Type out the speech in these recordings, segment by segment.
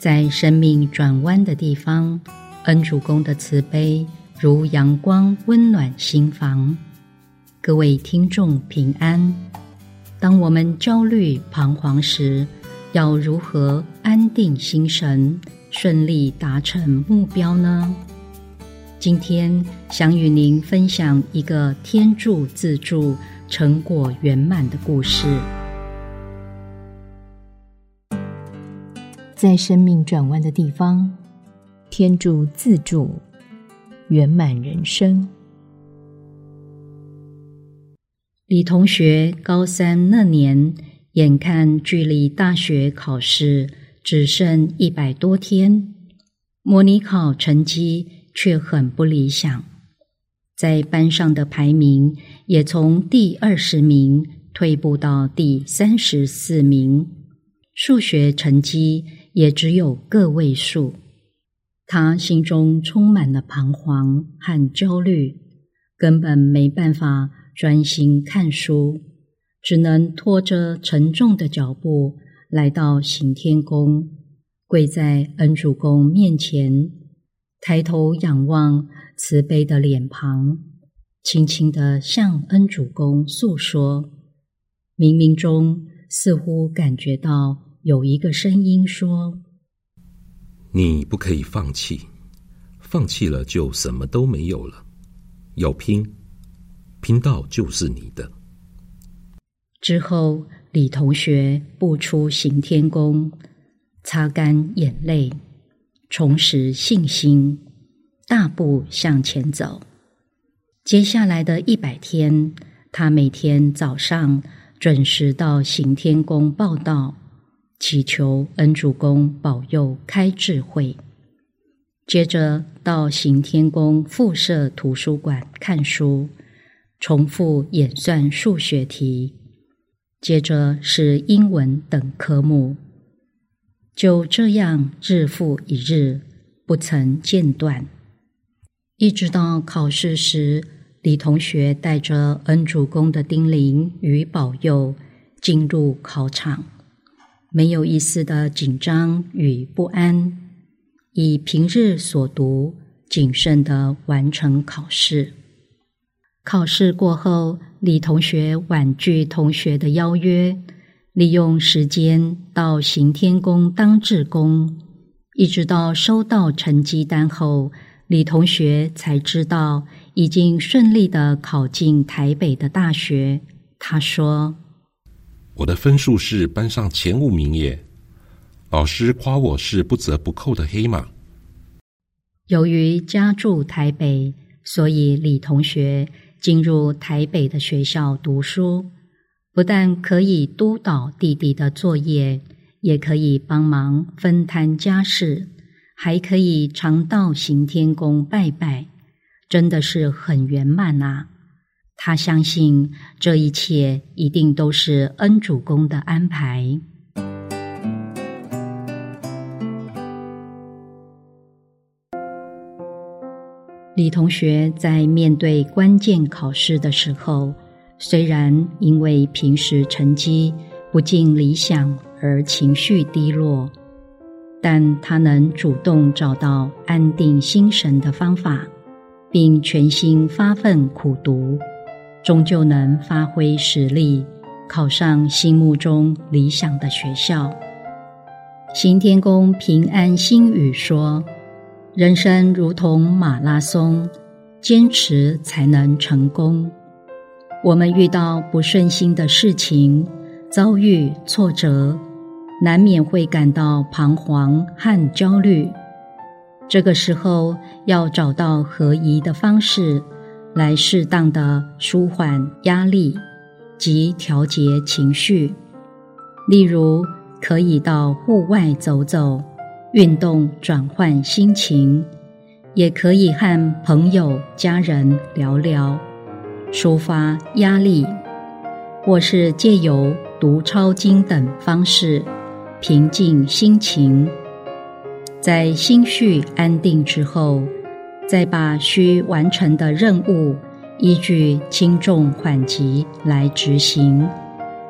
在生命转弯的地方，恩主公的慈悲如阳光，温暖心房。各位听众平安。当我们焦虑彷徨时，要如何安定心神，顺利达成目标呢？今天想与您分享一个天助自助、成果圆满的故事。在生命转弯的地方，天助自助，圆满人生。李同学高三那年，眼看距离大学考试只剩一百多天，模拟考成绩却很不理想，在班上的排名也从第二十名退步到第三十四名，数学成绩。也只有个位数，他心中充满了彷徨和焦虑，根本没办法专心看书，只能拖着沉重的脚步来到行天宫，跪在恩主公面前，抬头仰望慈悲的脸庞，轻轻地向恩主公诉说。冥冥中似乎感觉到。有一个声音说：“你不可以放弃，放弃了就什么都没有了。要拼，拼到就是你的。”之后，李同学步出行天宫，擦干眼泪，重拾信心，大步向前走。接下来的一百天，他每天早上准时到行天宫报道。祈求恩主公保佑开智慧，接着到行天宫附设图书馆看书，重复演算数学题，接着是英文等科目，就这样日复一日，不曾间断。一直到考试时，李同学带着恩主公的叮咛与保佑进入考场。没有一丝的紧张与不安，以平日所读谨慎的完成考试。考试过后，李同学婉拒同学的邀约，利用时间到行天宫当志工，一直到收到成绩单后，李同学才知道已经顺利的考进台北的大学。他说。我的分数是班上前五名耶，老师夸我是不折不扣的黑马。由于家住台北，所以李同学进入台北的学校读书，不但可以督导弟弟的作业，也可以帮忙分摊家事，还可以常到行天宫拜拜，真的是很圆满啊！他相信这一切一定都是恩主公的安排。李同学在面对关键考试的时候，虽然因为平时成绩不尽理想而情绪低落，但他能主动找到安定心神的方法，并全心发奋苦读。终究能发挥实力，考上心目中理想的学校。行天宫平安心语说：“人生如同马拉松，坚持才能成功。我们遇到不顺心的事情，遭遇挫折，难免会感到彷徨和焦虑。这个时候，要找到合宜的方式。”来适当的舒缓压力及调节情绪，例如可以到户外走走、运动转换心情，也可以和朋友、家人聊聊，抒发压力，或是借由读抄经等方式平静心情，在心绪安定之后。再把需完成的任务依据轻重缓急来执行，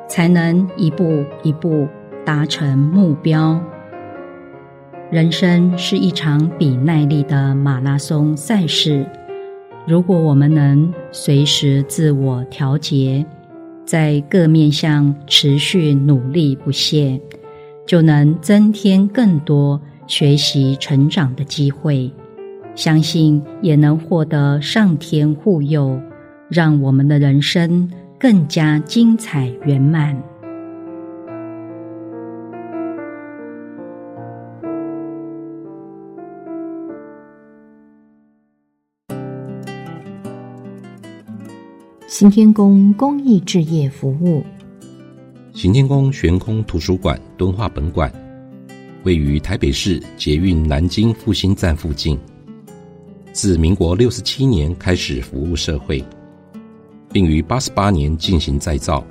才能一步一步达成目标。人生是一场比耐力的马拉松赛事。如果我们能随时自我调节，在各面向持续努力不懈，就能增添更多学习成长的机会。相信也能获得上天护佑，让我们的人生更加精彩圆满。新天宫公益置业服务，行天宫悬空图书馆敦化本馆位于台北市捷运南京复兴站附近。自民国六十七年开始服务社会，并于八十八年进行再造，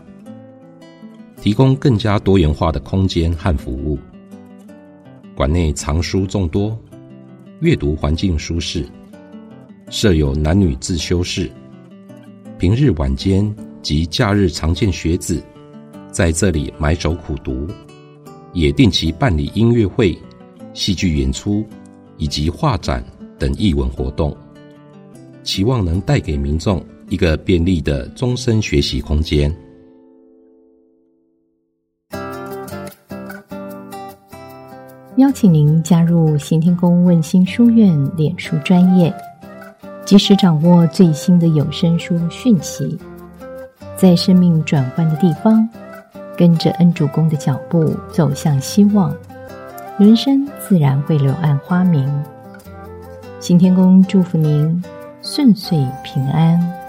提供更加多元化的空间和服务。馆内藏书众多，阅读环境舒适，设有男女自修室。平日晚间及假日常见学子在这里埋首苦读，也定期办理音乐会、戏剧演出以及画展等艺文活动，期望能带给民众一个便利的终身学习空间。邀请您加入行天宫问心书院脸书专业。及时掌握最新的有声书讯息，在生命转换的地方，跟着恩主公的脚步走向希望，人生自然会柳暗花明。新天宫祝福您顺遂平安。